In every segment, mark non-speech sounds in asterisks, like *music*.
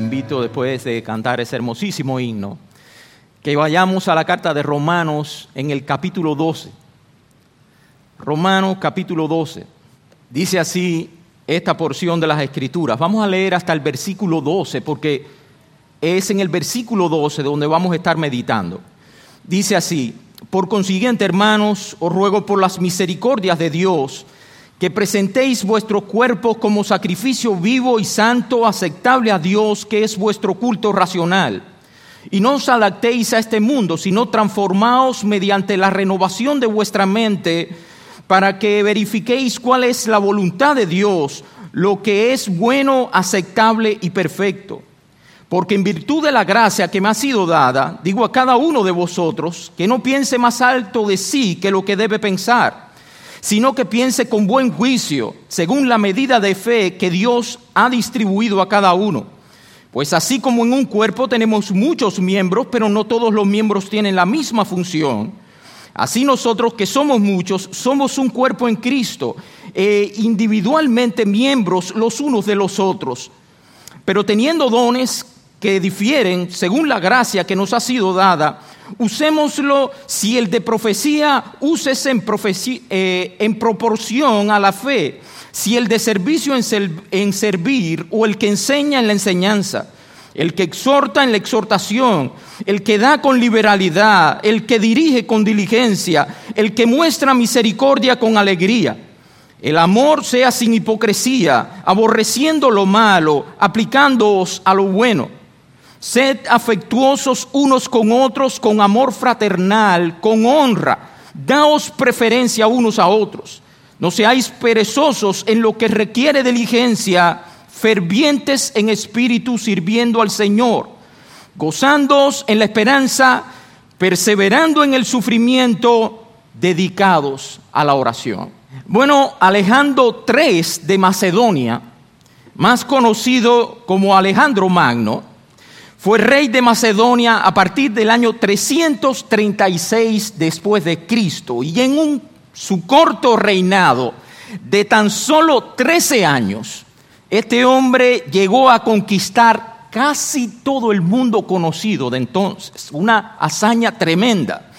invito después de cantar ese hermosísimo himno, que vayamos a la carta de Romanos en el capítulo 12. Romanos capítulo 12. Dice así esta porción de las escrituras. Vamos a leer hasta el versículo 12 porque es en el versículo 12 donde vamos a estar meditando. Dice así, por consiguiente hermanos, os ruego por las misericordias de Dios, que presentéis vuestro cuerpo como sacrificio vivo y santo, aceptable a Dios, que es vuestro culto racional. Y no os adaptéis a este mundo, sino transformaos mediante la renovación de vuestra mente, para que verifiquéis cuál es la voluntad de Dios, lo que es bueno, aceptable y perfecto. Porque en virtud de la gracia que me ha sido dada, digo a cada uno de vosotros que no piense más alto de sí que lo que debe pensar sino que piense con buen juicio, según la medida de fe que Dios ha distribuido a cada uno. Pues así como en un cuerpo tenemos muchos miembros, pero no todos los miembros tienen la misma función, así nosotros que somos muchos, somos un cuerpo en Cristo, e individualmente miembros los unos de los otros, pero teniendo dones que difieren según la gracia que nos ha sido dada, usémoslo. Si el de profecía uses en, eh, en proporción a la fe, si el de servicio en servir o el que enseña en la enseñanza, el que exhorta en la exhortación, el que da con liberalidad, el que dirige con diligencia, el que muestra misericordia con alegría. El amor sea sin hipocresía, aborreciendo lo malo, aplicándoos a lo bueno Sed afectuosos unos con otros con amor fraternal, con honra. Daos preferencia unos a otros. No seáis perezosos en lo que requiere diligencia, fervientes en espíritu sirviendo al Señor, gozándoos en la esperanza, perseverando en el sufrimiento, dedicados a la oración. Bueno, Alejandro III de Macedonia, más conocido como Alejandro Magno, fue rey de Macedonia a partir del año 336 después de Cristo. Y en un, su corto reinado de tan solo 13 años, este hombre llegó a conquistar casi todo el mundo conocido de entonces, una hazaña tremenda,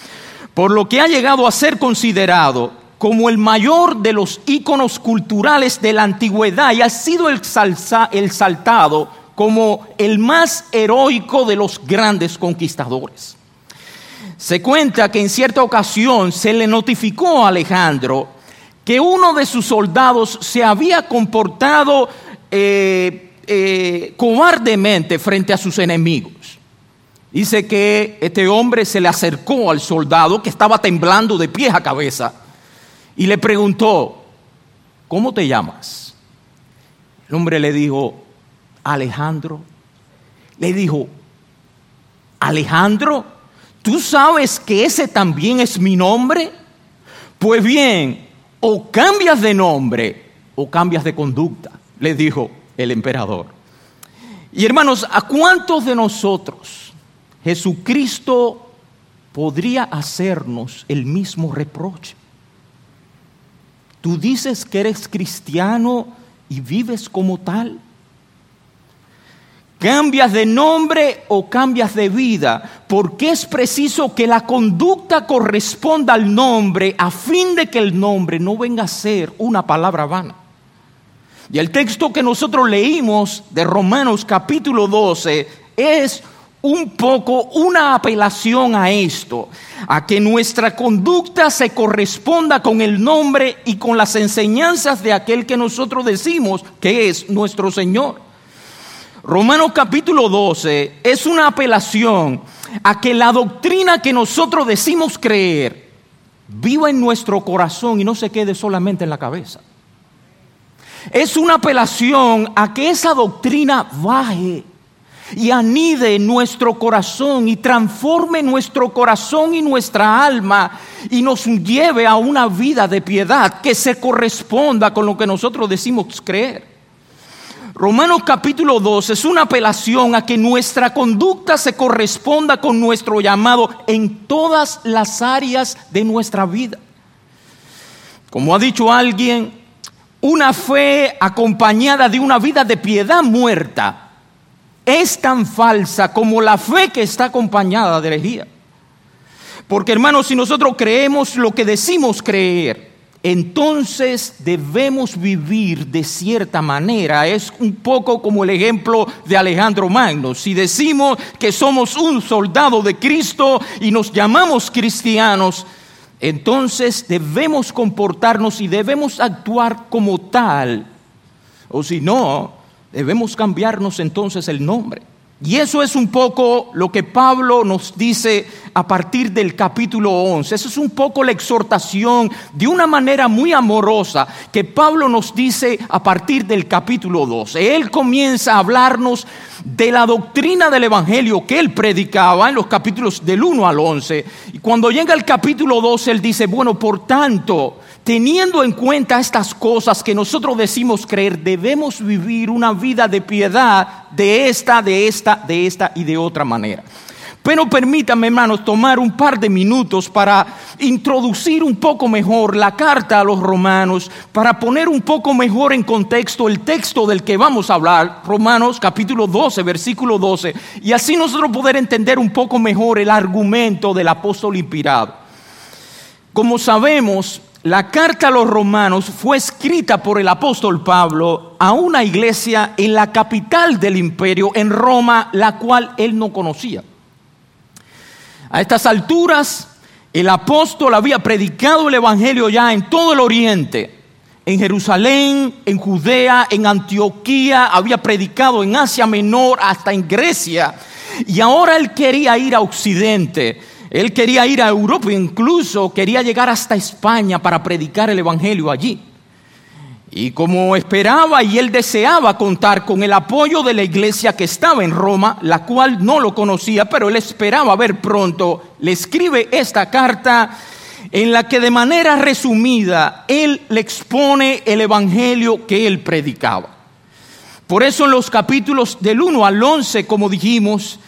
por lo que ha llegado a ser considerado como el mayor de los íconos culturales de la antigüedad y ha sido el, el saltado como el más heroico de los grandes conquistadores. Se cuenta que en cierta ocasión se le notificó a Alejandro que uno de sus soldados se había comportado eh, eh, cobardemente frente a sus enemigos. Dice que este hombre se le acercó al soldado que estaba temblando de pies a cabeza y le preguntó, ¿cómo te llamas? El hombre le dijo, Alejandro, le dijo, Alejandro, ¿tú sabes que ese también es mi nombre? Pues bien, o cambias de nombre o cambias de conducta, le dijo el emperador. Y hermanos, ¿a cuántos de nosotros Jesucristo podría hacernos el mismo reproche? Tú dices que eres cristiano y vives como tal. Cambias de nombre o cambias de vida, porque es preciso que la conducta corresponda al nombre a fin de que el nombre no venga a ser una palabra vana. Y el texto que nosotros leímos de Romanos capítulo 12 es un poco una apelación a esto, a que nuestra conducta se corresponda con el nombre y con las enseñanzas de aquel que nosotros decimos que es nuestro Señor. Romanos capítulo 12 es una apelación a que la doctrina que nosotros decimos creer viva en nuestro corazón y no se quede solamente en la cabeza. Es una apelación a que esa doctrina baje y anide nuestro corazón y transforme nuestro corazón y nuestra alma y nos lleve a una vida de piedad que se corresponda con lo que nosotros decimos creer. Romanos capítulo 2 es una apelación a que nuestra conducta se corresponda con nuestro llamado en todas las áreas de nuestra vida. Como ha dicho alguien, una fe acompañada de una vida de piedad muerta es tan falsa como la fe que está acompañada de herejía. Porque hermanos, si nosotros creemos lo que decimos creer, entonces debemos vivir de cierta manera. Es un poco como el ejemplo de Alejandro Magno. Si decimos que somos un soldado de Cristo y nos llamamos cristianos, entonces debemos comportarnos y debemos actuar como tal. O si no, debemos cambiarnos entonces el nombre. Y eso es un poco lo que Pablo nos dice a partir del capítulo 11. Eso es un poco la exhortación de una manera muy amorosa que Pablo nos dice a partir del capítulo 12. Él comienza a hablarnos de la doctrina del Evangelio que él predicaba en los capítulos del 1 al 11. Y cuando llega el capítulo 12, él dice, bueno, por tanto, teniendo en cuenta estas cosas que nosotros decimos creer, debemos vivir una vida de piedad de esta, de esta, de esta y de otra manera. Pero permítanme, hermanos, tomar un par de minutos para introducir un poco mejor la carta a los romanos, para poner un poco mejor en contexto el texto del que vamos a hablar, Romanos capítulo 12, versículo 12, y así nosotros poder entender un poco mejor el argumento del apóstol inspirado. Como sabemos, la carta a los romanos fue escrita por el apóstol Pablo a una iglesia en la capital del imperio, en Roma, la cual él no conocía. A estas alturas, el apóstol había predicado el Evangelio ya en todo el oriente, en Jerusalén, en Judea, en Antioquía, había predicado en Asia Menor, hasta en Grecia, y ahora él quería ir a Occidente él quería ir a Europa, incluso quería llegar hasta España para predicar el Evangelio allí. Y como esperaba y él deseaba contar con el apoyo de la iglesia que estaba en Roma, la cual no lo conocía, pero él esperaba ver pronto, le escribe esta carta en la que de manera resumida él le expone el Evangelio que él predicaba. Por eso en los capítulos del 1 al 11, como dijimos,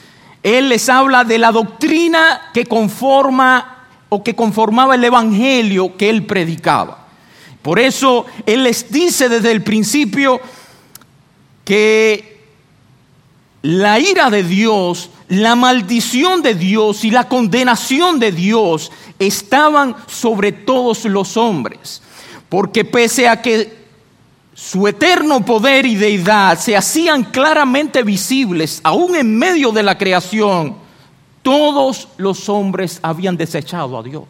él les habla de la doctrina que conforma o que conformaba el evangelio que él predicaba. Por eso él les dice desde el principio que la ira de Dios, la maldición de Dios y la condenación de Dios estaban sobre todos los hombres. Porque pese a que su eterno poder y deidad se hacían claramente visibles aún en medio de la creación, todos los hombres habían desechado a Dios.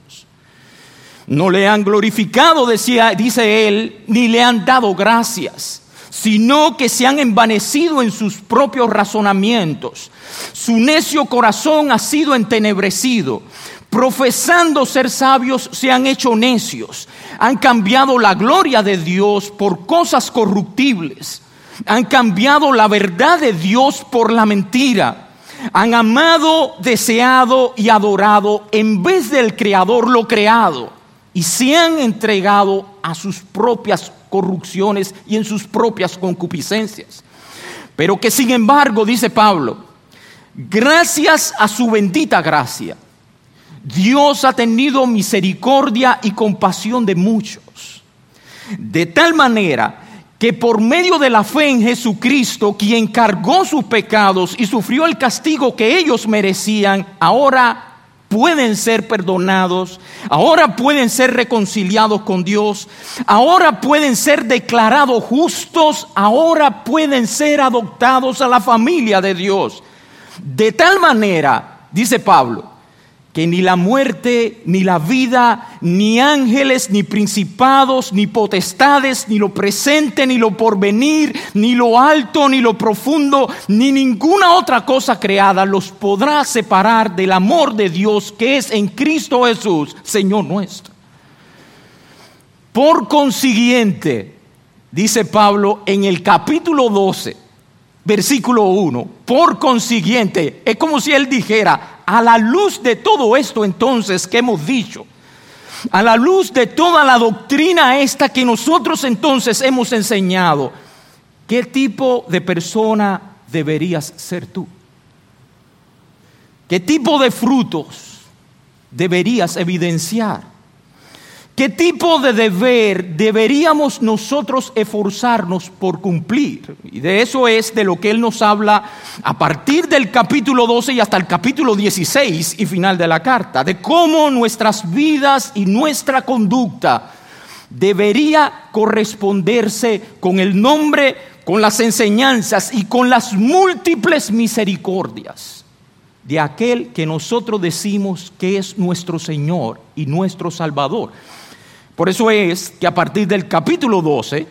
No le han glorificado, decía, dice él, ni le han dado gracias, sino que se han envanecido en sus propios razonamientos. Su necio corazón ha sido entenebrecido profesando ser sabios, se han hecho necios. Han cambiado la gloria de Dios por cosas corruptibles. Han cambiado la verdad de Dios por la mentira. Han amado, deseado y adorado en vez del Creador lo creado. Y se han entregado a sus propias corrupciones y en sus propias concupiscencias. Pero que sin embargo, dice Pablo, gracias a su bendita gracia, Dios ha tenido misericordia y compasión de muchos. De tal manera que por medio de la fe en Jesucristo, quien cargó sus pecados y sufrió el castigo que ellos merecían, ahora pueden ser perdonados, ahora pueden ser reconciliados con Dios, ahora pueden ser declarados justos, ahora pueden ser adoptados a la familia de Dios. De tal manera, dice Pablo, que ni la muerte, ni la vida, ni ángeles, ni principados, ni potestades, ni lo presente, ni lo porvenir, ni lo alto, ni lo profundo, ni ninguna otra cosa creada los podrá separar del amor de Dios que es en Cristo Jesús, Señor nuestro. Por consiguiente, dice Pablo en el capítulo 12, versículo 1, por consiguiente, es como si él dijera, a la luz de todo esto entonces que hemos dicho, a la luz de toda la doctrina esta que nosotros entonces hemos enseñado, ¿qué tipo de persona deberías ser tú? ¿Qué tipo de frutos deberías evidenciar? ¿Qué tipo de deber deberíamos nosotros esforzarnos por cumplir? Y de eso es de lo que Él nos habla a partir del capítulo 12 y hasta el capítulo 16 y final de la carta, de cómo nuestras vidas y nuestra conducta debería corresponderse con el nombre, con las enseñanzas y con las múltiples misericordias de aquel que nosotros decimos que es nuestro Señor y nuestro Salvador. Por eso es que a partir del capítulo 12,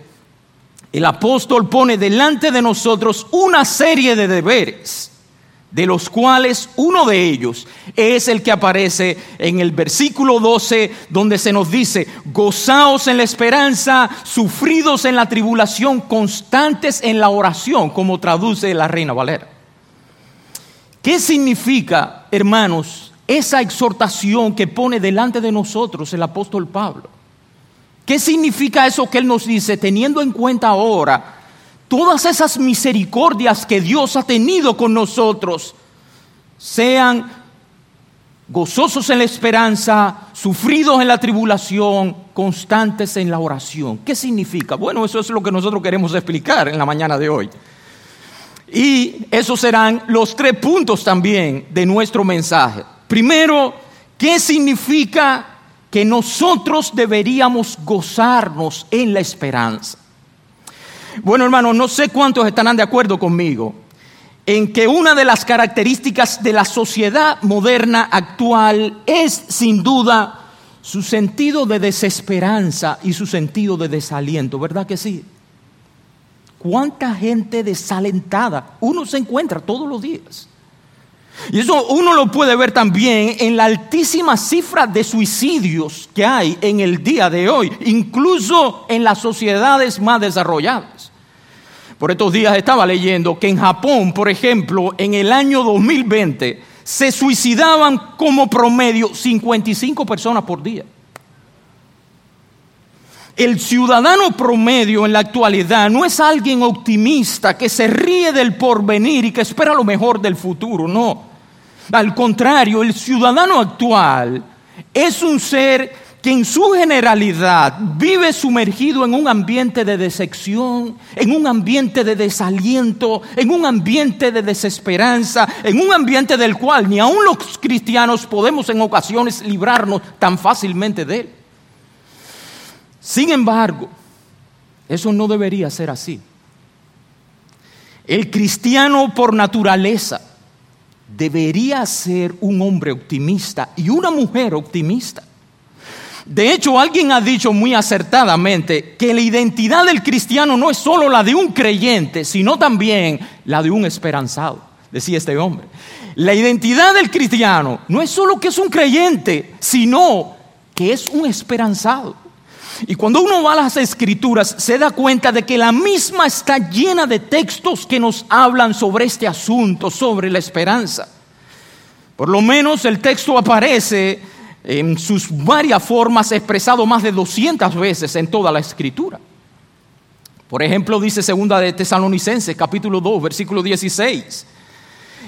el apóstol pone delante de nosotros una serie de deberes, de los cuales uno de ellos es el que aparece en el versículo 12, donde se nos dice, gozaos en la esperanza, sufridos en la tribulación, constantes en la oración, como traduce la Reina Valera. ¿Qué significa, hermanos, esa exhortación que pone delante de nosotros el apóstol Pablo? ¿Qué significa eso que Él nos dice, teniendo en cuenta ahora todas esas misericordias que Dios ha tenido con nosotros? Sean gozosos en la esperanza, sufridos en la tribulación, constantes en la oración. ¿Qué significa? Bueno, eso es lo que nosotros queremos explicar en la mañana de hoy. Y esos serán los tres puntos también de nuestro mensaje. Primero, ¿qué significa que nosotros deberíamos gozarnos en la esperanza. Bueno, hermanos, no sé cuántos estarán de acuerdo conmigo en que una de las características de la sociedad moderna actual es sin duda su sentido de desesperanza y su sentido de desaliento, ¿verdad que sí? ¿Cuánta gente desalentada uno se encuentra todos los días? Y eso uno lo puede ver también en la altísima cifra de suicidios que hay en el día de hoy, incluso en las sociedades más desarrolladas. Por estos días estaba leyendo que en Japón, por ejemplo, en el año 2020 se suicidaban como promedio 55 personas por día. El ciudadano promedio en la actualidad no es alguien optimista que se ríe del porvenir y que espera lo mejor del futuro, no. Al contrario, el ciudadano actual es un ser que en su generalidad vive sumergido en un ambiente de decepción, en un ambiente de desaliento, en un ambiente de desesperanza, en un ambiente del cual ni aun los cristianos podemos en ocasiones librarnos tan fácilmente de él. Sin embargo, eso no debería ser así. El cristiano por naturaleza debería ser un hombre optimista y una mujer optimista. De hecho, alguien ha dicho muy acertadamente que la identidad del cristiano no es solo la de un creyente, sino también la de un esperanzado, decía este hombre. La identidad del cristiano no es solo que es un creyente, sino que es un esperanzado. Y cuando uno va a las escrituras se da cuenta de que la misma está llena de textos que nos hablan sobre este asunto, sobre la esperanza. Por lo menos el texto aparece en sus varias formas expresado más de 200 veces en toda la escritura. Por ejemplo, dice segunda de Tesalonicenses, capítulo 2, versículo 16.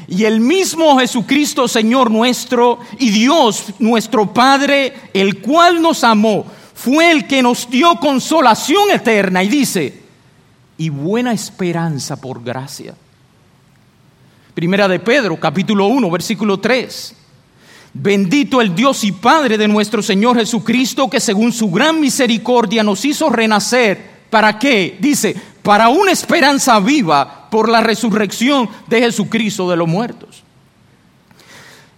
Y el mismo Jesucristo, Señor nuestro, y Dios, nuestro Padre, el cual nos amó, fue el que nos dio consolación eterna y dice, y buena esperanza por gracia. Primera de Pedro, capítulo 1, versículo 3. Bendito el Dios y Padre de nuestro Señor Jesucristo, que según su gran misericordia nos hizo renacer. ¿Para qué? Dice, para una esperanza viva por la resurrección de Jesucristo de los muertos.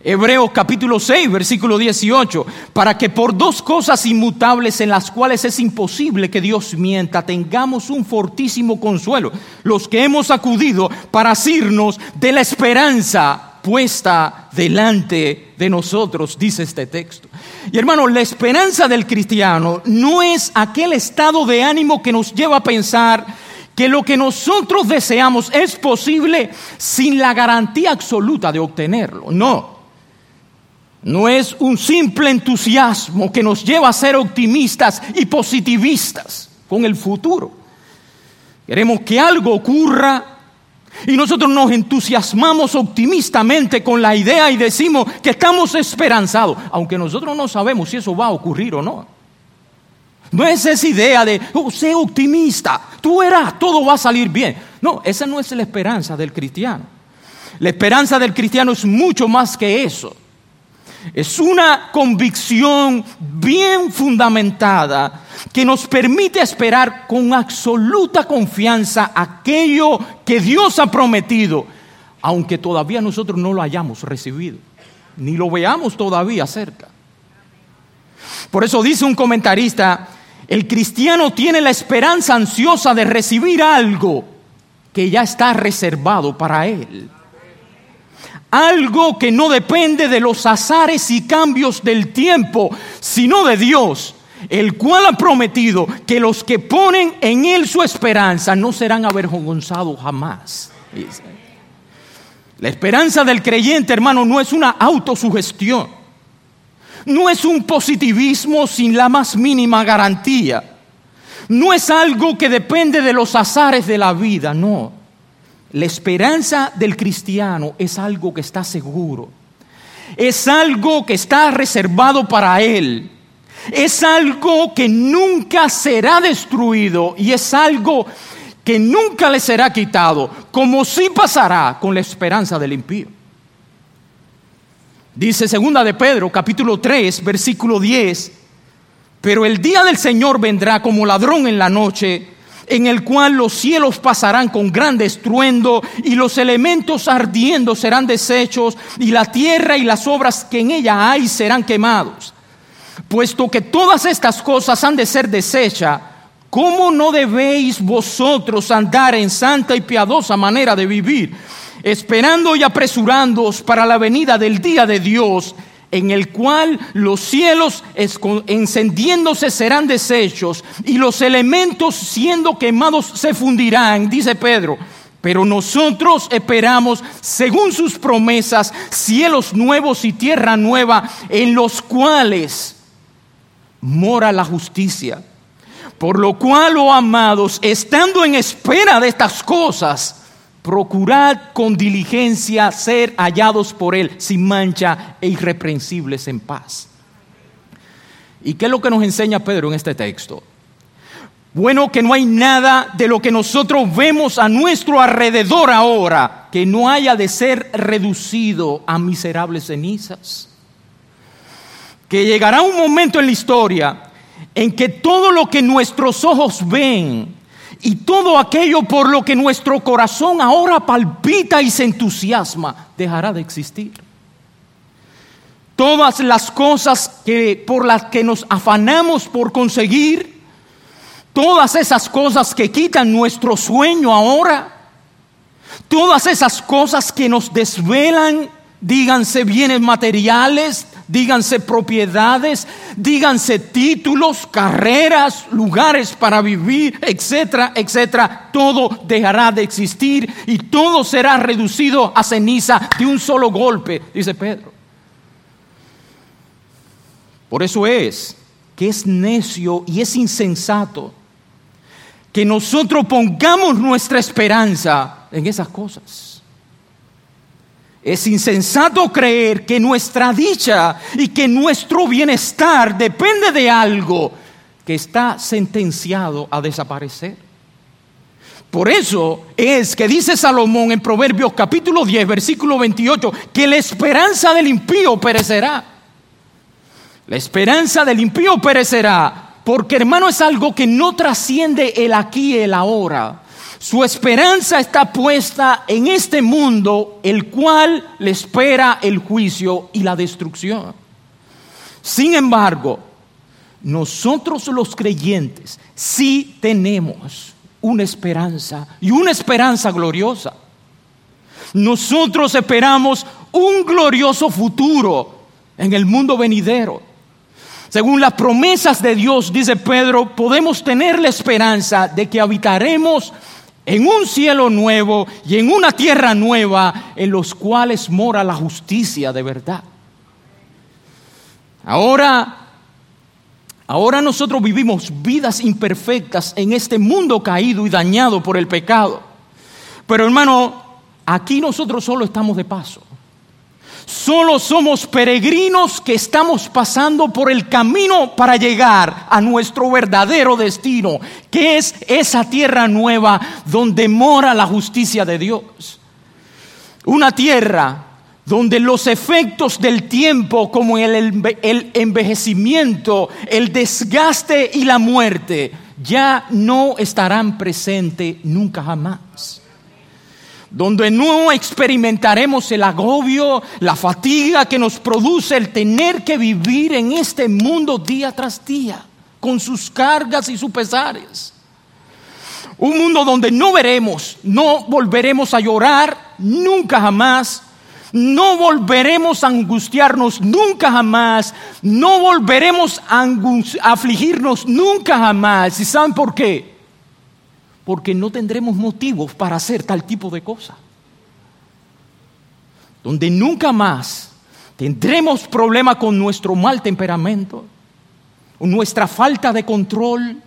Hebreos capítulo 6, versículo 18, para que por dos cosas inmutables en las cuales es imposible que Dios mienta, tengamos un fortísimo consuelo, los que hemos acudido para asirnos de la esperanza puesta delante de nosotros, dice este texto. Y hermano, la esperanza del cristiano no es aquel estado de ánimo que nos lleva a pensar que lo que nosotros deseamos es posible sin la garantía absoluta de obtenerlo. No. No es un simple entusiasmo que nos lleva a ser optimistas y positivistas con el futuro. Queremos que algo ocurra y nosotros nos entusiasmamos optimistamente con la idea y decimos que estamos esperanzados, aunque nosotros no sabemos si eso va a ocurrir o no. No es esa idea de, oh, sé optimista, tú verás, todo va a salir bien. No, esa no es la esperanza del cristiano. La esperanza del cristiano es mucho más que eso. Es una convicción bien fundamentada que nos permite esperar con absoluta confianza aquello que Dios ha prometido, aunque todavía nosotros no lo hayamos recibido, ni lo veamos todavía cerca. Por eso dice un comentarista, el cristiano tiene la esperanza ansiosa de recibir algo que ya está reservado para él. Algo que no depende de los azares y cambios del tiempo, sino de Dios, el cual ha prometido que los que ponen en Él su esperanza no serán avergonzados jamás. La esperanza del creyente, hermano, no es una autosugestión, no es un positivismo sin la más mínima garantía, no es algo que depende de los azares de la vida, no. La esperanza del cristiano es algo que está seguro, es algo que está reservado para él es algo que nunca será destruido y es algo que nunca le será quitado, como sí pasará con la esperanza del impío. Dice segunda de Pedro, capítulo 3, versículo 10, pero el día del Señor vendrá como ladrón en la noche, en el cual los cielos pasarán con gran estruendo y los elementos ardiendo serán deshechos y la tierra y las obras que en ella hay serán quemados. Puesto que todas estas cosas han de ser desechas, ¿cómo no debéis vosotros andar en santa y piadosa manera de vivir, esperando y apresurándoos para la venida del día de Dios, en el cual los cielos encendiéndose serán deshechos y los elementos siendo quemados se fundirán, dice Pedro. Pero nosotros esperamos, según sus promesas, cielos nuevos y tierra nueva, en los cuales mora la justicia. Por lo cual, oh amados, estando en espera de estas cosas, procurad con diligencia ser hallados por Él sin mancha e irreprensibles en paz. ¿Y qué es lo que nos enseña Pedro en este texto? Bueno, que no hay nada de lo que nosotros vemos a nuestro alrededor ahora que no haya de ser reducido a miserables cenizas que llegará un momento en la historia en que todo lo que nuestros ojos ven y todo aquello por lo que nuestro corazón ahora palpita y se entusiasma dejará de existir. Todas las cosas que por las que nos afanamos por conseguir, todas esas cosas que quitan nuestro sueño ahora, todas esas cosas que nos desvelan, díganse bienes materiales, díganse propiedades, díganse títulos, carreras, lugares para vivir, etcétera, etcétera. Todo dejará de existir y todo será reducido a ceniza de un solo golpe, dice Pedro. Por eso es que es necio y es insensato que nosotros pongamos nuestra esperanza en esas cosas. Es insensato creer que nuestra dicha y que nuestro bienestar depende de algo que está sentenciado a desaparecer. Por eso es que dice Salomón en Proverbios capítulo 10, versículo 28, que la esperanza del impío perecerá. La esperanza del impío perecerá, porque hermano es algo que no trasciende el aquí y el ahora. Su esperanza está puesta en este mundo, el cual le espera el juicio y la destrucción. Sin embargo, nosotros los creyentes sí tenemos una esperanza y una esperanza gloriosa. Nosotros esperamos un glorioso futuro en el mundo venidero. Según las promesas de Dios, dice Pedro, podemos tener la esperanza de que habitaremos en un cielo nuevo y en una tierra nueva en los cuales mora la justicia de verdad. Ahora, ahora nosotros vivimos vidas imperfectas en este mundo caído y dañado por el pecado. Pero hermano, aquí nosotros solo estamos de paso. Solo somos peregrinos que estamos pasando por el camino para llegar a nuestro verdadero destino, que es esa tierra nueva donde mora la justicia de Dios. Una tierra donde los efectos del tiempo como el, envejecimiento, el desgaste y la muerte ya no estarán presentes nunca jamás. Donde no experimentaremos el agobio, la fatiga que nos produce el tener que vivir en este mundo día tras día, con sus cargas y sus pesares. Un mundo donde no veremos, no volveremos a llorar nunca jamás no volveremos a angustiarnos nunca jamás, no volveremos a, afligirnos nunca jamás. ¿Y saben por qué? Porque no tendremos motivos para hacer tal tipo de cosas. Donde nunca más tendremos problema con nuestro mal temperamento, con nuestra falta de control,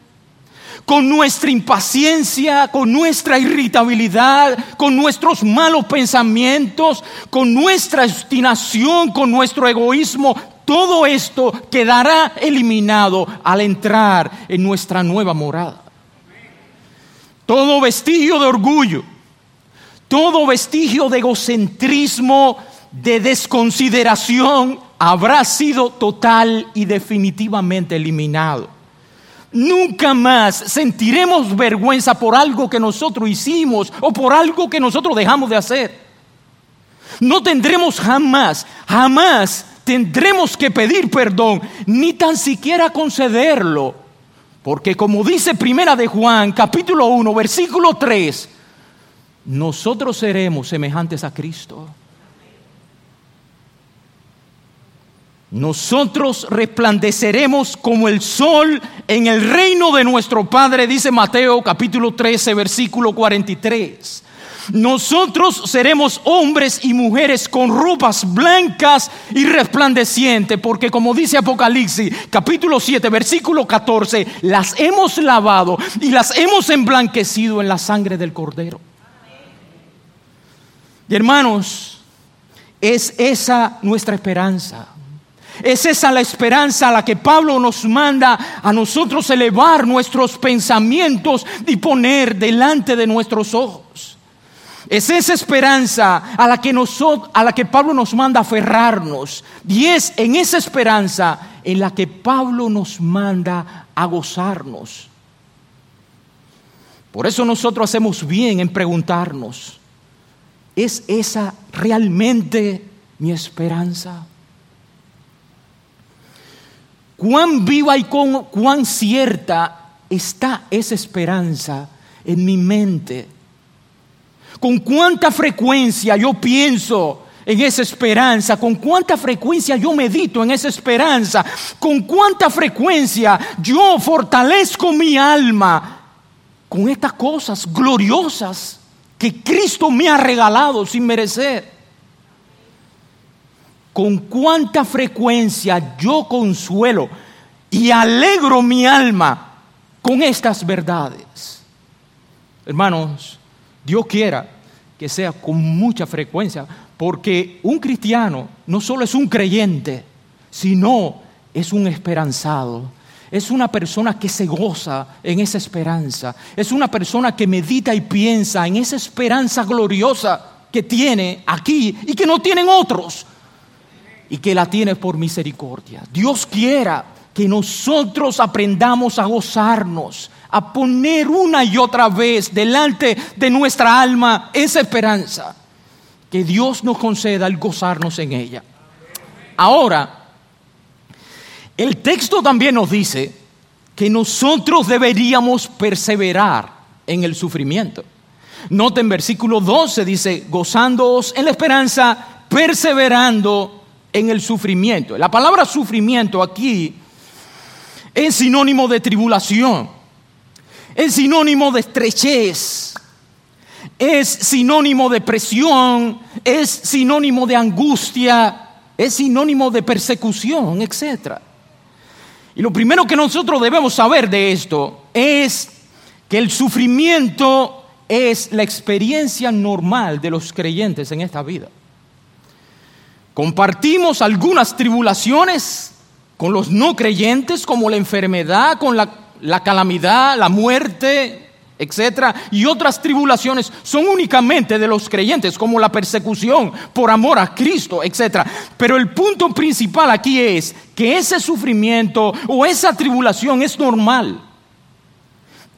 con nuestra impaciencia, con nuestra irritabilidad, con nuestros malos pensamientos, con nuestra obstinación, con nuestro egoísmo, todo esto quedará eliminado al entrar en nuestra nueva morada. Todo vestigio de orgullo, todo vestigio de egocentrismo, de desconsideración, habrá sido total y definitivamente eliminado. Nunca más sentiremos vergüenza por algo que nosotros hicimos o por algo que nosotros dejamos de hacer. No tendremos jamás, jamás tendremos que pedir perdón, ni tan siquiera concederlo. Porque como dice Primera de Juan, capítulo 1, versículo 3, nosotros seremos semejantes a Cristo. Nosotros resplandeceremos como el sol en el reino de nuestro Padre, dice Mateo capítulo 13, versículo 43. Nosotros seremos hombres y mujeres con ropas blancas y resplandecientes, porque como dice Apocalipsis capítulo 7, versículo 14, las hemos lavado y las hemos emblanquecido en la sangre del Cordero. Y hermanos, es esa nuestra esperanza. Es esa la esperanza a la que Pablo nos manda a nosotros elevar nuestros pensamientos y poner delante de nuestros ojos. Es esa esperanza a la que, a la que Pablo nos manda aferrarnos. Y es en esa esperanza en la que Pablo nos manda a gozarnos. Por eso nosotros hacemos bien en preguntarnos, ¿es esa realmente mi esperanza? cuán viva y cuán cierta está esa esperanza en mi mente. Con cuánta frecuencia yo pienso en esa esperanza, con cuánta frecuencia yo medito en esa esperanza, con cuánta frecuencia yo fortalezco mi alma con estas cosas gloriosas que Cristo me ha regalado sin merecer con cuánta frecuencia yo consuelo y alegro mi alma con estas verdades. Hermanos, Dios quiera que sea con mucha frecuencia, porque un cristiano no solo es un creyente, sino es un esperanzado. Es una persona que se goza en esa esperanza. Es una persona que medita y piensa en esa esperanza gloriosa que tiene aquí y que no tienen otros y que la tiene por misericordia. Dios quiera que nosotros aprendamos a gozarnos, a poner una y otra vez delante de nuestra alma esa esperanza, que Dios nos conceda el gozarnos en ella. Ahora, el texto también nos dice que nosotros deberíamos perseverar en el sufrimiento. Noten versículo 12 dice, gozándoos en la esperanza, perseverando en el sufrimiento. La palabra sufrimiento aquí es sinónimo de tribulación, es sinónimo de estrechez, es sinónimo de presión, es sinónimo de angustia, es sinónimo de persecución, etc. Y lo primero que nosotros debemos saber de esto es que el sufrimiento es la experiencia normal de los creyentes en esta vida. Compartimos algunas tribulaciones con los no creyentes, como la enfermedad, con la, la calamidad, la muerte, etcétera, y otras tribulaciones son únicamente de los creyentes, como la persecución por amor a Cristo, etcétera. Pero el punto principal aquí es que ese sufrimiento o esa tribulación es normal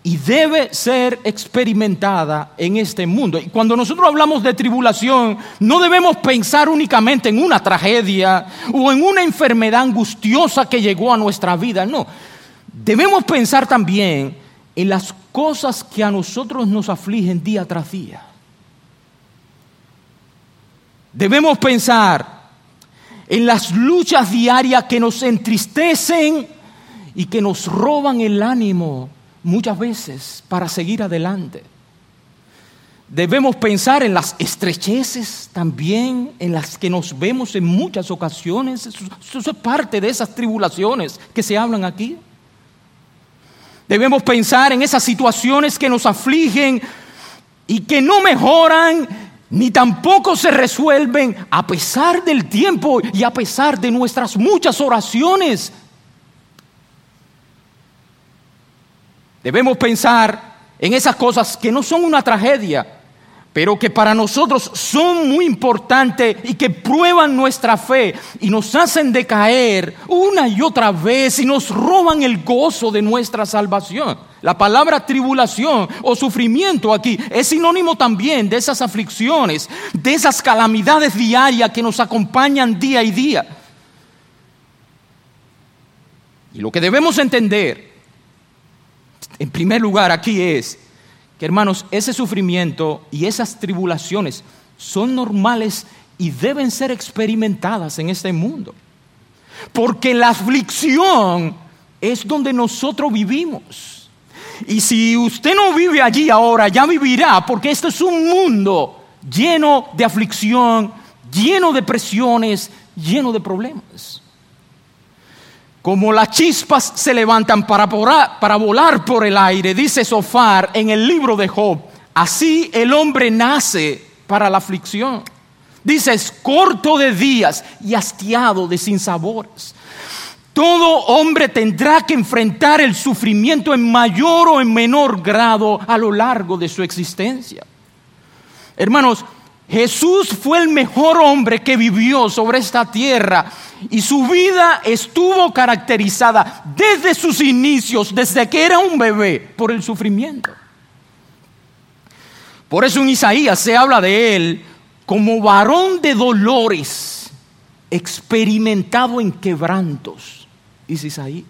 y debe ser experimentada en este mundo. Y cuando nosotros hablamos de tribulación, no debemos pensar únicamente en una tragedia o en una enfermedad angustiosa que llegó a nuestra vida, no. Debemos pensar también en las cosas que a nosotros nos afligen día tras día. Debemos pensar en las luchas diarias que nos entristecen y que nos roban el ánimo muchas veces para seguir adelante. Debemos pensar en las estrecheces también en las que nos vemos en muchas ocasiones. Eso, es parte de esas tribulaciones que se hablan aquí. Debemos pensar en esas situaciones que nos afligen y que no mejoran ni tampoco se resuelven a pesar del tiempo y a pesar de nuestras muchas oraciones. Debemos pensar en esas cosas que no son una tragedia, pero que para nosotros son muy importantes y que prueban nuestra fe y nos hacen decaer una y otra vez y nos roban el gozo de nuestra salvación. La palabra tribulación o sufrimiento aquí es sinónimo también de esas aflicciones, de esas calamidades diarias que nos acompañan día y día. Y lo que debemos entender, en primer lugar, aquí es que hermanos, ese sufrimiento y esas tribulaciones son normales y deben ser experimentadas en este mundo. Porque la aflicción es donde nosotros vivimos. Y si usted no vive allí ahora, ya vivirá, porque este es un mundo lleno de aflicción, lleno de presiones, lleno de problemas. Como las chispas se levantan para, volar por el aire, dice Sofar en el libro de Job, así el hombre nace para la aflicción. Dice, es corto de días y hastiado de sinsabores. Todo hombre tendrá que enfrentar el sufrimiento en mayor o en menor grado a lo largo de su existencia. Hermanos, Jesús fue el mejor hombre que vivió sobre esta tierra y su vida estuvo caracterizada desde sus inicios, desde que era un bebé, por el sufrimiento. Por eso en Isaías se habla de él como varón de dolores, experimentado en quebrantos, Isaías.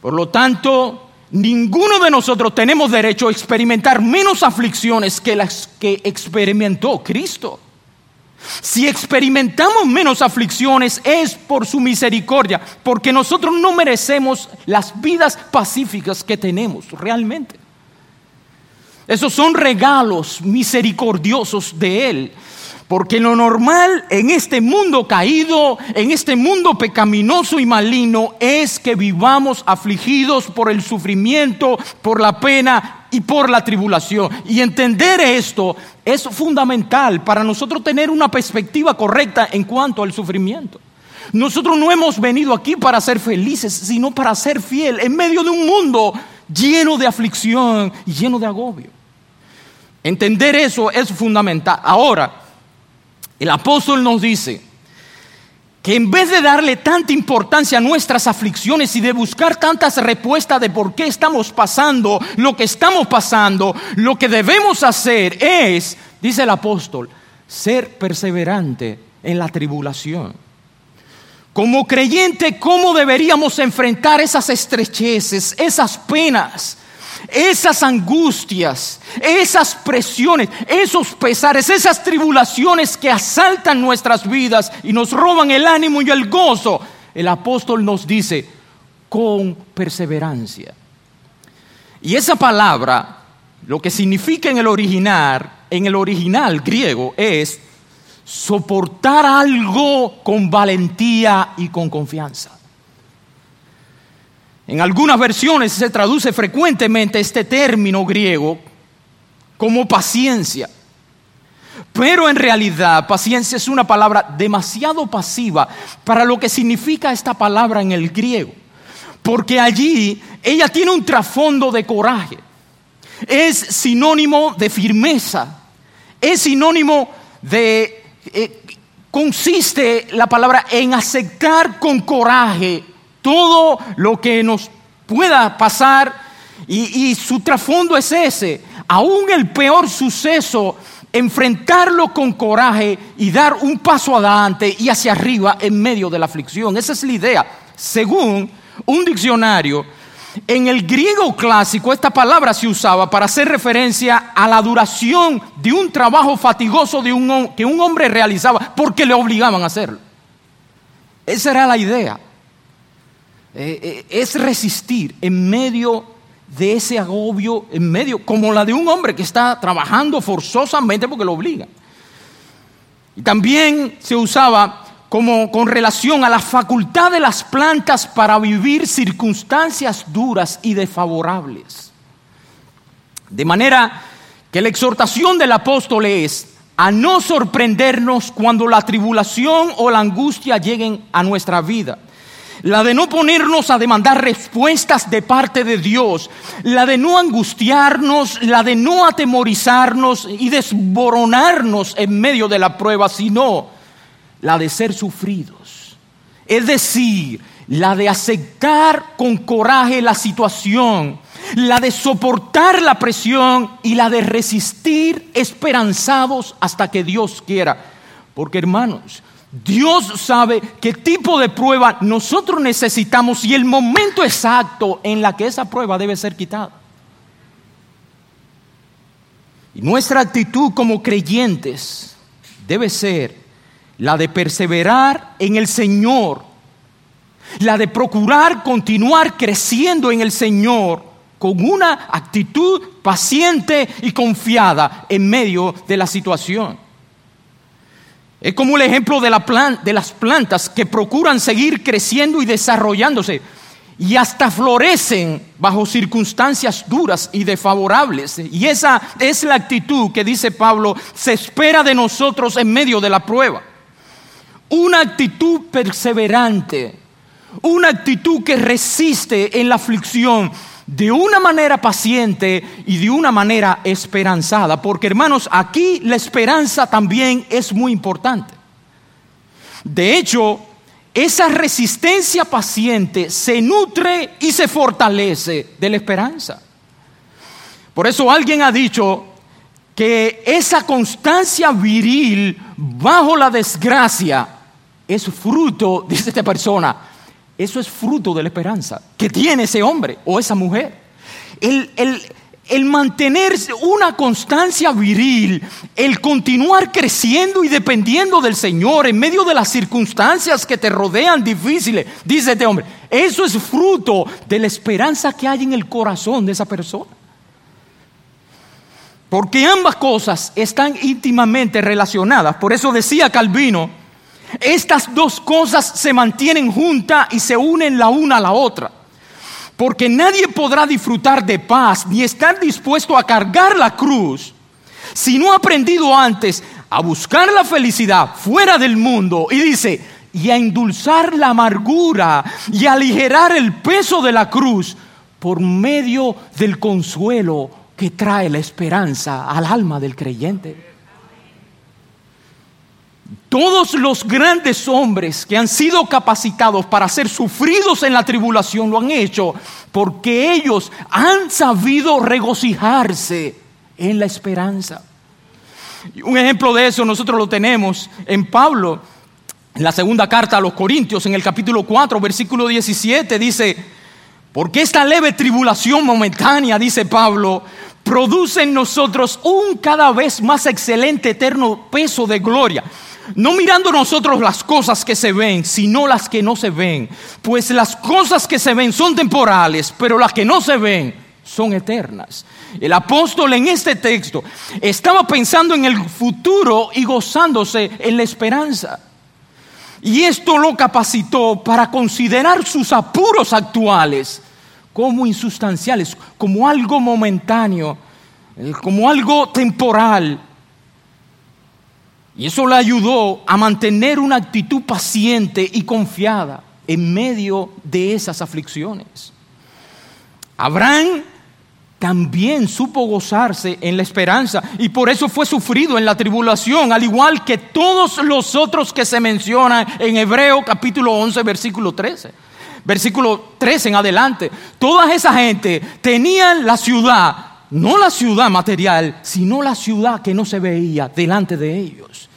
Por lo tanto, Ninguno de nosotros tenemos derecho a experimentar menos aflicciones que las que experimentó Cristo. Si experimentamos menos aflicciones es por su misericordia, porque nosotros no merecemos las vidas pacíficas que tenemos realmente. Esos son regalos misericordiosos de Él. Porque lo normal en este mundo caído, en este mundo pecaminoso y maligno, es que vivamos afligidos por el sufrimiento, por la pena y por la tribulación. Y entender esto es fundamental para nosotros tener una perspectiva correcta en cuanto al sufrimiento. Nosotros no hemos venido aquí para ser felices, sino para ser fiel en medio de un mundo lleno de aflicción y lleno de agobio. Entender eso es fundamental. Ahora, el apóstol nos dice que en vez de darle tanta importancia a nuestras aflicciones y de buscar tantas respuestas de por qué estamos pasando lo que estamos pasando, lo que debemos hacer es, dice el apóstol, ser perseverante en la tribulación. Como creyente, ¿cómo deberíamos enfrentar esas estrecheces, esas penas? Esas angustias, esas presiones, esos pesares, esas tribulaciones que asaltan nuestras vidas y nos roban el ánimo y el gozo, el apóstol nos dice, con perseverancia. Y esa palabra, lo que significa en el original, en el original griego es soportar algo con valentía y con confianza. En algunas versiones se traduce frecuentemente este término griego como paciencia. Pero en realidad, paciencia es una palabra demasiado pasiva para lo que significa esta palabra en el griego. Porque allí ella tiene un trasfondo de coraje. Es sinónimo de firmeza. Es sinónimo de... Eh, consiste la palabra en aceptar con coraje todo lo que nos pueda pasar y, su trasfondo es ese. Aún el peor suceso enfrentarlo con coraje y dar un paso adelante y hacia arriba en medio de la aflicción. Esa es la idea. Según un diccionario, en el griego clásico esta palabra se usaba para hacer referencia a la duración de un trabajo fatigoso de un, que un hombre realizaba porque le obligaban a hacerlo. Esa era la idea. Eh, eh, es resistir en medio de ese agobio en medio, como la de un hombre que está trabajando forzosamente porque lo obliga. Y también se usaba como con relación a la facultad de las plantas para vivir circunstancias duras y desfavorables. De manera que la exhortación del apóstol es a no sorprendernos cuando la tribulación o la angustia lleguen a nuestra vida la de no ponernos a demandar respuestas de parte de Dios, la de no angustiarnos, la de no atemorizarnos y desboronarnos en medio de la prueba, sino la de ser sufridos. Es decir, la de aceptar con coraje la situación, la de soportar la presión y la de resistir esperanzados hasta que Dios quiera. Porque hermanos, Dios sabe qué tipo de prueba nosotros necesitamos y el momento exacto en la que esa prueba debe ser quitada. Y nuestra actitud como creyentes debe ser la de perseverar en el Señor, la de procurar continuar creciendo en el Señor con una actitud paciente y confiada en medio de la situación. Es como el ejemplo de, la de las plantas que procuran seguir creciendo y desarrollándose y hasta florecen bajo circunstancias duras y desfavorables. Y esa es la actitud que dice Pablo, se espera de nosotros en medio de la prueba. Una actitud perseverante, una actitud que resiste en la aflicción, de una manera paciente y de una manera esperanzada. Porque hermanos, aquí la esperanza también es muy importante. De hecho, esa resistencia paciente se nutre y se fortalece de la esperanza. Por eso alguien ha dicho que esa constancia viril bajo la desgracia es fruto, dice esta persona, eso es fruto de la esperanza que tiene ese hombre o esa mujer. El, el, mantener una constancia viril, el continuar creciendo y dependiendo del Señor en medio de las circunstancias que te rodean difíciles, dice este hombre, eso es fruto de la esperanza que hay en el corazón de esa persona. Porque ambas cosas están íntimamente relacionadas. Por eso decía Calvino, estas dos cosas se mantienen juntas y se unen la una a la otra. Porque nadie podrá disfrutar de paz ni estar dispuesto a cargar la cruz si no ha aprendido antes a buscar la felicidad fuera del mundo. Y dice, y a endulzar la amargura y aligerar el peso de la cruz por medio del consuelo que trae la esperanza al alma del creyente. Todos los grandes hombres que han sido capacitados para ser sufridos en la tribulación lo han hecho porque ellos han sabido regocijarse en la esperanza. Un ejemplo de eso nosotros lo tenemos en Pablo, en la segunda carta a los Corintios, en el capítulo 4, versículo 17, dice, porque esta leve tribulación momentánea, dice Pablo, produce en nosotros un cada vez más excelente eterno peso de gloria no mirando nosotros las cosas que se ven, sino las que no se ven. Pues las cosas que se ven son temporales, pero las que no se ven son eternas. El apóstol en este texto estaba pensando en el futuro y gozándose en la esperanza. Y esto lo capacitó para considerar sus apuros actuales como insustanciales, como algo momentáneo, como algo temporal Y eso le ayudó a mantener una actitud paciente y confiada en medio de esas aflicciones. Abraham también supo gozarse en la esperanza y por eso fue sufrido en la tribulación, al igual que todos los otros que se mencionan en Hebreo capítulo 11, versículo 13. Versículo 13 en adelante. Toda esa gente tenían la ciudad, no la ciudad material, sino la ciudad que no se veía delante de ellos.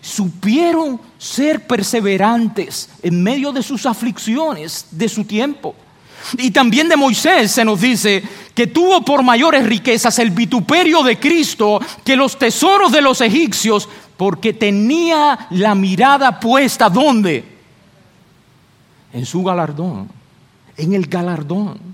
Supieron ser perseverantes en medio de sus aflicciones de su tiempo. Y también de Moisés se nos dice que tuvo por mayores riquezas el vituperio de Cristo que los tesoros de los egipcios, porque tenía la mirada puesta ¿dónde? En su galardón, en el galardón.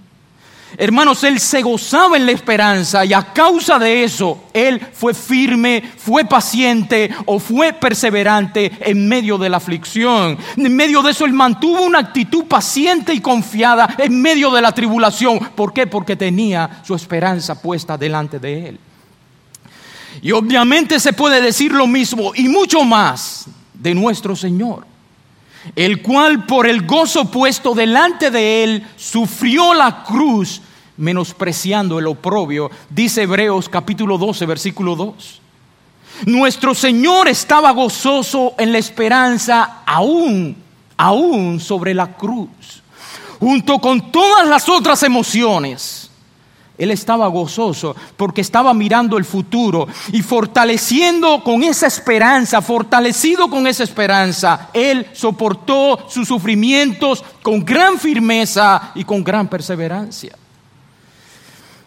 Hermanos, él se gozaba en la esperanza y a causa de eso, él fue firme, fue paciente o fue perseverante en medio de la aflicción. En medio de eso, él mantuvo una actitud paciente y confiada en medio de la tribulación. ¿Por qué? Porque tenía su esperanza puesta delante de él. Y obviamente se puede decir lo mismo y mucho más de nuestro Señor el cual por el gozo puesto delante de él sufrió la cruz, menospreciando el oprobio, dice Hebreos capítulo 12, versículo 2. Nuestro Señor estaba gozoso en la esperanza aún, aún sobre la cruz, junto con todas las otras emociones él estaba gozoso porque estaba mirando el futuro y fortaleciendo con esa esperanza, fortalecido con esa esperanza, Él soportó sus sufrimientos con gran firmeza y con gran perseverancia.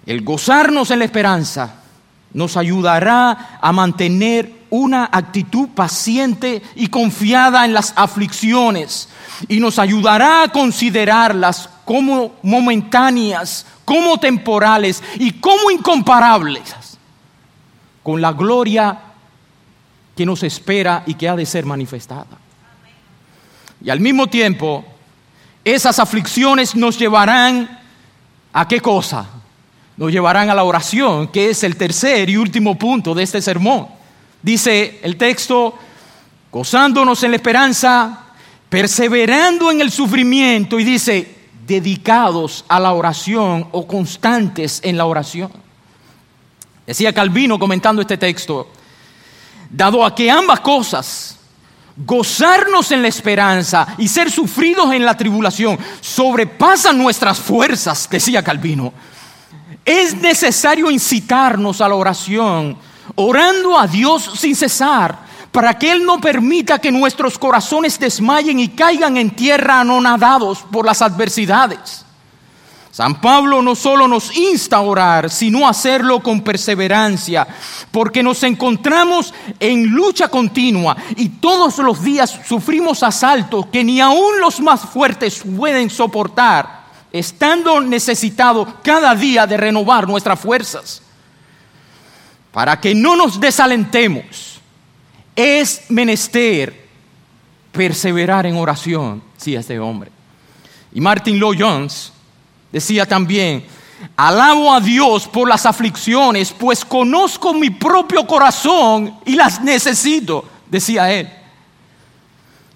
El gozarnos en la esperanza nos ayudará a mantener una actitud paciente y confiada en las aflicciones y nos ayudará a considerarlas como momentáneas como temporales y como incomparables con la gloria que nos espera y que ha de ser manifestada. Y al mismo tiempo, esas aflicciones nos llevarán a qué cosa? Nos llevarán a la oración, que es el tercer y último punto de este sermón. Dice el texto, gozándonos en la esperanza, perseverando en el sufrimiento, y dice, dedicados a la oración o constantes en la oración. Decía Calvino comentando este texto, dado a que ambas cosas, gozarnos en la esperanza y ser sufridos en la tribulación, sobrepasan nuestras fuerzas, decía Calvino, es necesario incitarnos a la oración, orando a Dios sin cesar para que Él no permita que nuestros corazones desmayen y caigan en tierra anonadados por las adversidades. San Pablo no solo nos insta a orar, sino a hacerlo con perseverancia, porque nos encontramos en lucha continua y todos los días sufrimos asaltos que ni aun los más fuertes pueden soportar, estando necesitados cada día de renovar nuestras fuerzas, para que no nos desalentemos es menester perseverar en oración, sí, este hombre. Y Martin Lloyd Jones decía también, alabo a Dios por las aflicciones, pues conozco mi propio corazón y las necesito, decía él.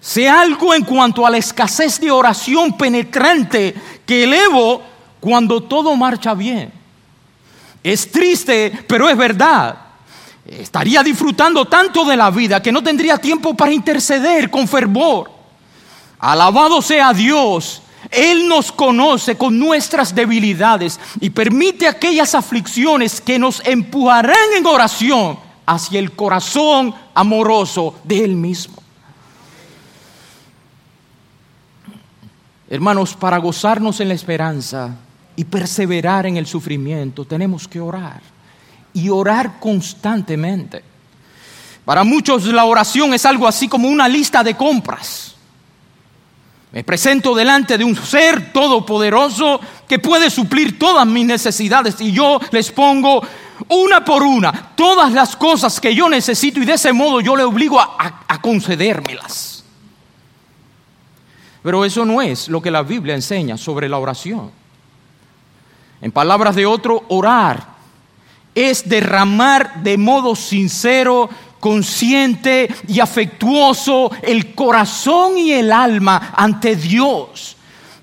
Sé algo en cuanto a la escasez de oración penetrante que elevo cuando todo marcha bien. Es triste, pero es verdad estaría disfrutando tanto de la vida que no tendría tiempo para interceder con fervor. Alabado sea Dios. Él nos conoce con nuestras debilidades y permite aquellas aflicciones que nos empujarán en oración hacia el corazón amoroso de Él mismo. Hermanos, para gozarnos en la esperanza y perseverar en el sufrimiento, tenemos que orar y orar constantemente. Para muchos la oración es algo así como una lista de compras. Me presento delante de un ser todopoderoso que puede suplir todas mis necesidades y yo les pongo una por una todas las cosas que yo necesito y de ese modo yo le obligo a, a concedérmelas. Pero eso no es lo que la Biblia enseña sobre la oración. En palabras de otro, orar es derramar de modo sincero consciente y afectuoso el corazón y el alma ante Dios.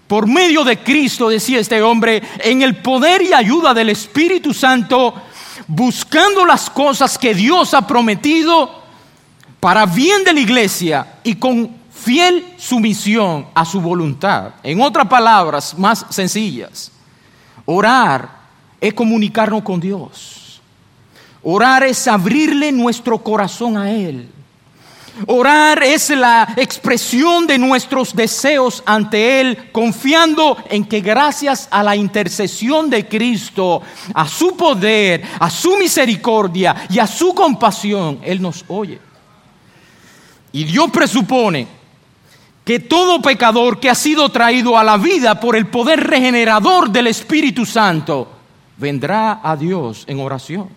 Por medio de Cristo, decía este hombre, en el poder y ayuda del Espíritu Santo, buscando las cosas que Dios ha prometido para bien de la iglesia y con fiel sumisión a su voluntad. En otras palabras más sencillas, orar es comunicarnos con Dios. Orar es abrirle nuestro corazón a Él. Orar es la expresión de nuestros deseos ante Él, confiando en que gracias a la intercesión de Cristo, a su poder, a su misericordia y a su compasión, Él nos oye. Y Dios presupone que todo pecador que ha sido traído a la vida por el poder regenerador del Espíritu Santo vendrá a Dios en oración.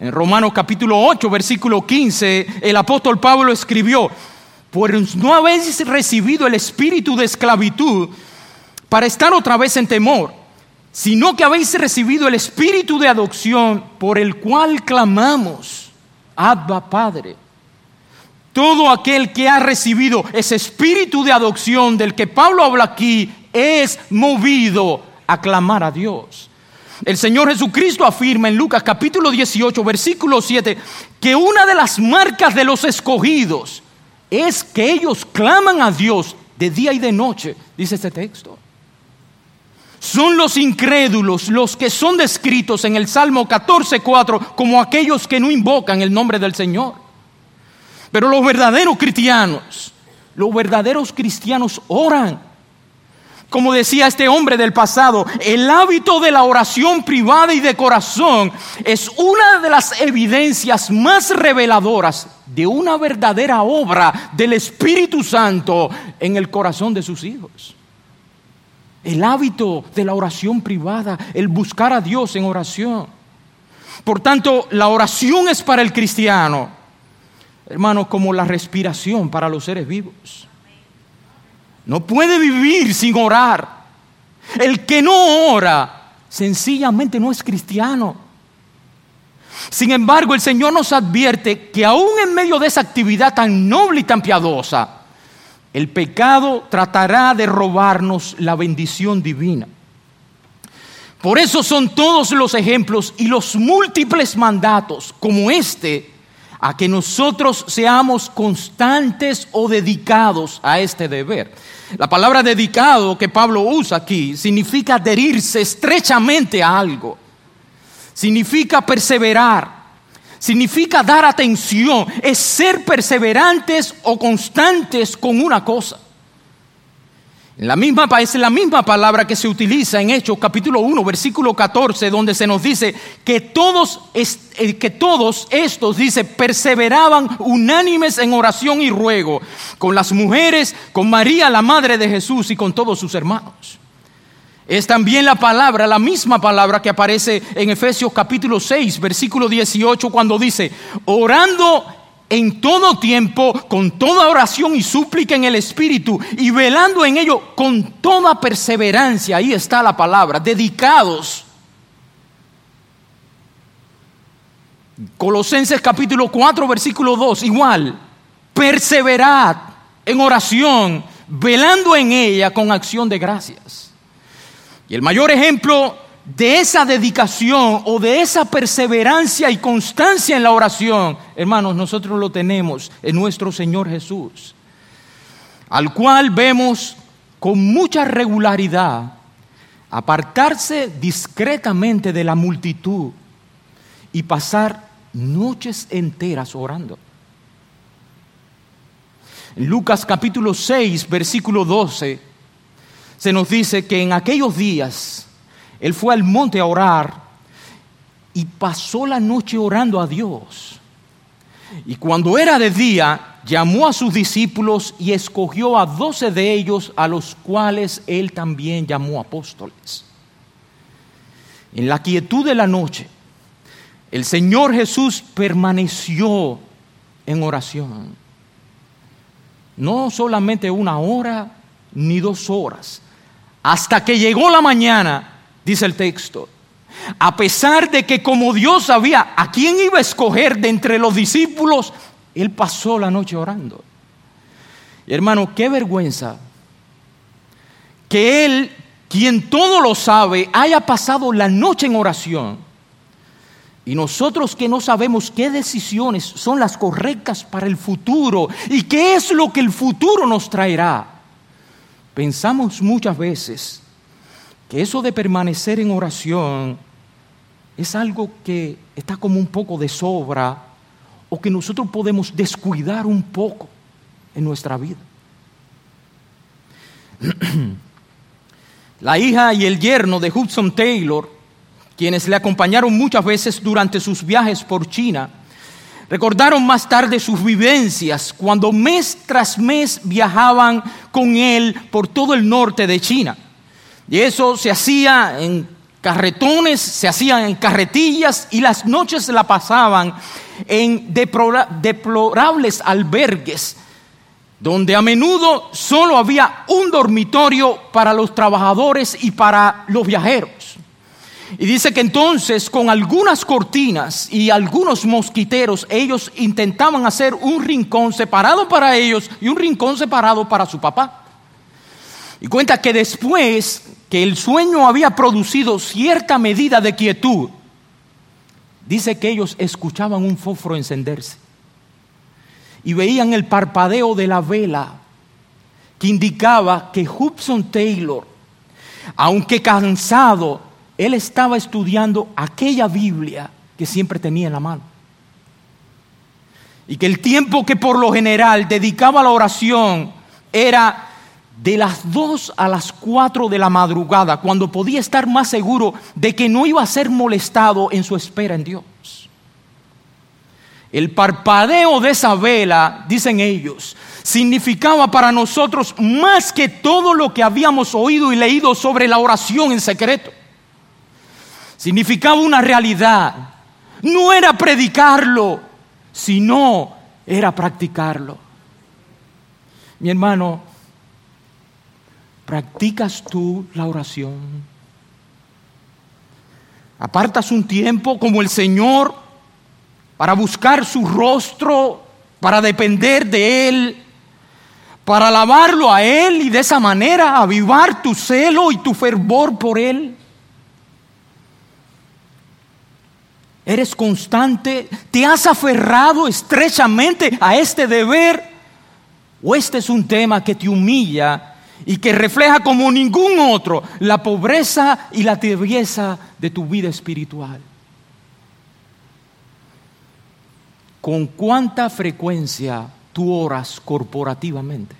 En Romanos capítulo 8, versículo 15, el apóstol Pablo escribió, pues no habéis recibido el espíritu de esclavitud para estar otra vez en temor, sino que habéis recibido el espíritu de adopción por el cual clamamos, Abba Padre. Todo aquel que ha recibido ese espíritu de adopción del que Pablo habla aquí es movido a clamar a Dios. El Señor Jesucristo afirma en Lucas capítulo 18, versículo 7, que una de las marcas de los escogidos es que ellos claman a Dios de día y de noche, dice este texto. Son los incrédulos los que son descritos en el Salmo 14, 4 como aquellos que no invocan el nombre del Señor. Pero los verdaderos cristianos, los verdaderos cristianos oran como decía este hombre del pasado, el hábito de la oración privada y de corazón es una de las evidencias más reveladoras de una verdadera obra del Espíritu Santo en el corazón de sus hijos. El hábito de la oración privada, el buscar a Dios en oración. Por tanto, la oración es para el cristiano, hermano, como la respiración para los seres vivos. No puede vivir sin orar. El que no ora sencillamente no es cristiano. Sin embargo, el Señor nos advierte que aún en medio de esa actividad tan noble y tan piadosa, el pecado tratará de robarnos la bendición divina. Por eso son todos los ejemplos y los múltiples mandatos como este a que nosotros seamos constantes o dedicados a este deber. La palabra dedicado que Pablo usa aquí significa adherirse estrechamente a algo, significa perseverar, significa dar atención, es ser perseverantes o constantes con una cosa. La misma, es la misma palabra que se utiliza en Hechos capítulo 1, versículo 14, donde se nos dice que todos, eh, que todos estos, dice, perseveraban unánimes en oración y ruego, con las mujeres, con María, la madre de Jesús, y con todos sus hermanos. Es también la palabra, la misma palabra que aparece en Efesios capítulo 6, versículo 18, cuando dice, orando en todo tiempo, con toda oración y súplica en el Espíritu, y velando en ello con toda perseverancia, ahí está la palabra, dedicados. Colosenses capítulo 4, versículo 2, igual, perseverad en oración, velando en ella con acción de gracias. Y el mayor ejemplo de esa dedicación o de esa perseverancia y constancia en la oración, hermanos, nosotros lo tenemos en nuestro Señor Jesús, al cual vemos con mucha regularidad apartarse discretamente de la multitud y pasar noches enteras orando. En Lucas capítulo 6, versículo 12, se nos dice que en aquellos días, él fue al monte a orar y pasó la noche orando a Dios. Y cuando era de día, llamó a sus discípulos y escogió a doce de ellos, a los cuales él también llamó apóstoles. En la quietud de la noche, el Señor Jesús permaneció en oración. No solamente una hora ni dos horas, hasta que llegó la mañana dice el texto. A pesar de que como Dios sabía a quién iba a escoger de entre los discípulos, él pasó la noche orando. hermano, qué vergüenza que él, quien todo lo sabe, haya pasado la noche en oración. Y nosotros que no sabemos qué decisiones son las correctas para el futuro y qué es lo que el futuro nos traerá, pensamos muchas veces que eso de permanecer en oración es algo que está como un poco de sobra o que nosotros podemos descuidar un poco en nuestra vida. *clears throat* La hija y el yerno de Hudson Taylor, quienes le acompañaron muchas veces durante sus viajes por China, recordaron más tarde sus vivencias cuando mes tras mes viajaban con él por todo el norte de China. Y eso se hacía en carretones, se hacían en carretillas y las noches la pasaban en deplorables albergues, donde a menudo solo había un dormitorio para los trabajadores y para los viajeros. Y dice que entonces con algunas cortinas y algunos mosquiteros ellos intentaban hacer un rincón separado para ellos y un rincón separado para su papá. Y cuenta que después que el sueño había producido cierta medida de quietud, dice que ellos escuchaban un fósforo encenderse y veían el parpadeo de la vela que indicaba que Hudson Taylor, aunque cansado, él estaba estudiando aquella Biblia que siempre tenía en la mano. Y que el tiempo que por lo general dedicaba a la oración era de las 2 a las 4 de la madrugada, cuando podía estar más seguro de que no iba a ser molestado en su espera en Dios. El parpadeo de esa vela, dicen ellos, significaba para nosotros más que todo lo que habíamos oído y leído sobre la oración en secreto. Significaba una realidad. No era predicarlo, sino era practicarlo. Mi hermano, ¿Practicas tú la oración? ¿Apartas un tiempo como el Señor para buscar su rostro, para depender de Él, para alabarlo a Él y de esa manera avivar tu celo y tu fervor por Él? ¿Eres constante? ¿Te has aferrado estrechamente a este deber? ¿O este es un tema que te humilla y que refleja como ningún otro la pobreza y la tibieza de tu vida espiritual. ¿Con cuánta frecuencia tú oras corporativamente?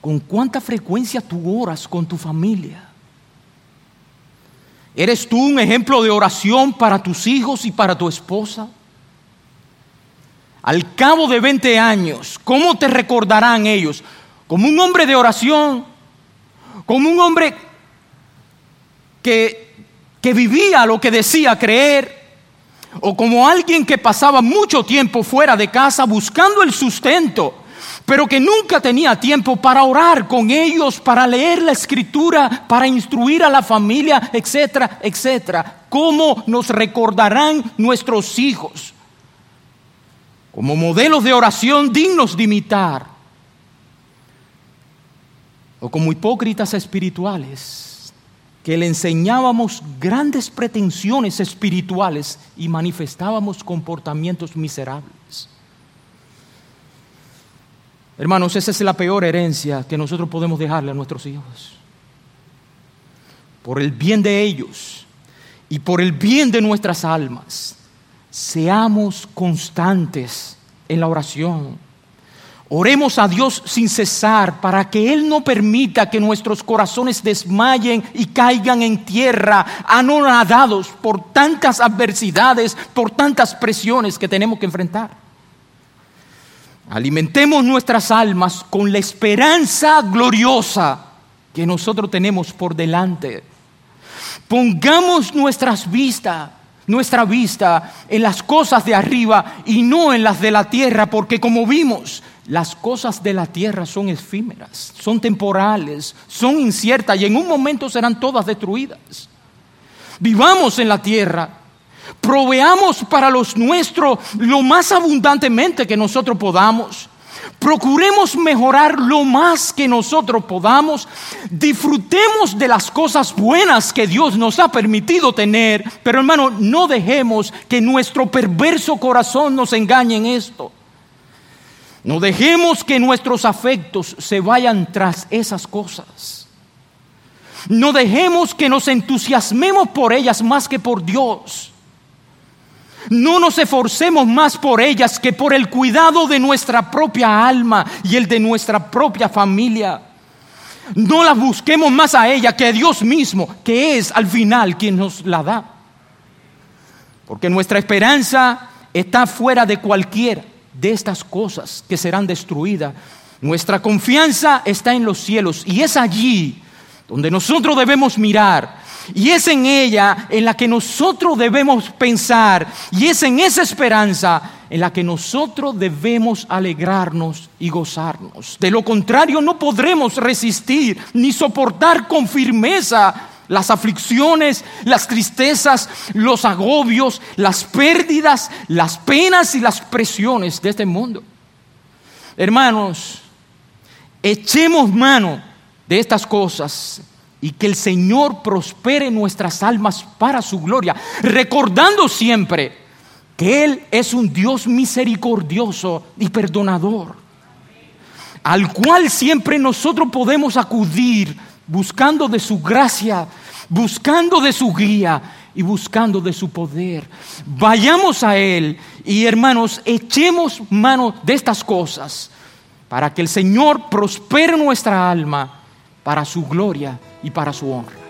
¿Con cuánta frecuencia tú oras con tu familia? ¿Eres tú un ejemplo de oración para tus hijos y para tu esposa? Al cabo de 20 años, ¿cómo te recordarán ellos? Como un hombre de oración, como un hombre que, que vivía lo que decía creer, o como alguien que pasaba mucho tiempo fuera de casa buscando el sustento, pero que nunca tenía tiempo para orar con ellos, para leer la escritura, para instruir a la familia, etcétera, etcétera. ¿Cómo nos recordarán nuestros hijos? Como modelos de oración dignos de imitar, o como hipócritas espirituales, que le enseñábamos grandes pretensiones espirituales y manifestábamos comportamientos miserables. Hermanos, esa es la peor herencia que nosotros podemos dejarle a nuestros hijos. Por el bien de ellos y por el bien de nuestras almas seamos constantes en la oración. Oremos a Dios sin cesar para que Él no permita que nuestros corazones desmayen y caigan en tierra, anonadados por tantas adversidades, por tantas presiones que tenemos que enfrentar. Alimentemos nuestras almas con la esperanza gloriosa que nosotros tenemos por delante. Pongamos nuestras vistas nuestra vista en las cosas de arriba y no en las de la tierra, porque como vimos, las cosas de la tierra son efímeras, son temporales, son inciertas y en un momento serán todas destruidas. Vivamos en la tierra, proveamos para los nuestros lo más abundantemente que nosotros podamos. Procuremos mejorar lo más que nosotros podamos. Disfrutemos de las cosas buenas que Dios nos ha permitido tener. Pero hermano, no dejemos que nuestro perverso corazón nos engañe en esto. No dejemos que nuestros afectos se vayan tras esas cosas. No dejemos que nos entusiasmemos por ellas más que por Dios. No nos esforcemos más por ellas que por el cuidado de nuestra propia alma y el de nuestra propia familia. No las busquemos más a ella que a Dios mismo, que es al final quien nos la da. Porque nuestra esperanza está fuera de cualquiera de estas cosas que serán destruidas. Nuestra confianza está en los cielos y es allí donde nosotros debemos mirar. Y es en ella en la que nosotros debemos pensar. Y es en esa esperanza en la que nosotros debemos alegrarnos y gozarnos. De lo contrario, no podremos resistir ni soportar con firmeza las aflicciones, las tristezas, los agobios, las pérdidas, las penas y las presiones de este mundo. Hermanos, echemos mano de estas cosas y que el Señor prospere nuestras almas para su gloria, recordando siempre que Él es un Dios misericordioso y perdonador, al cual siempre nosotros podemos acudir buscando de su gracia, buscando de su guía y buscando de su poder. Vayamos a Él y hermanos, echemos mano de estas cosas para que el Señor prospere nuestra alma para su gloria y para su honra.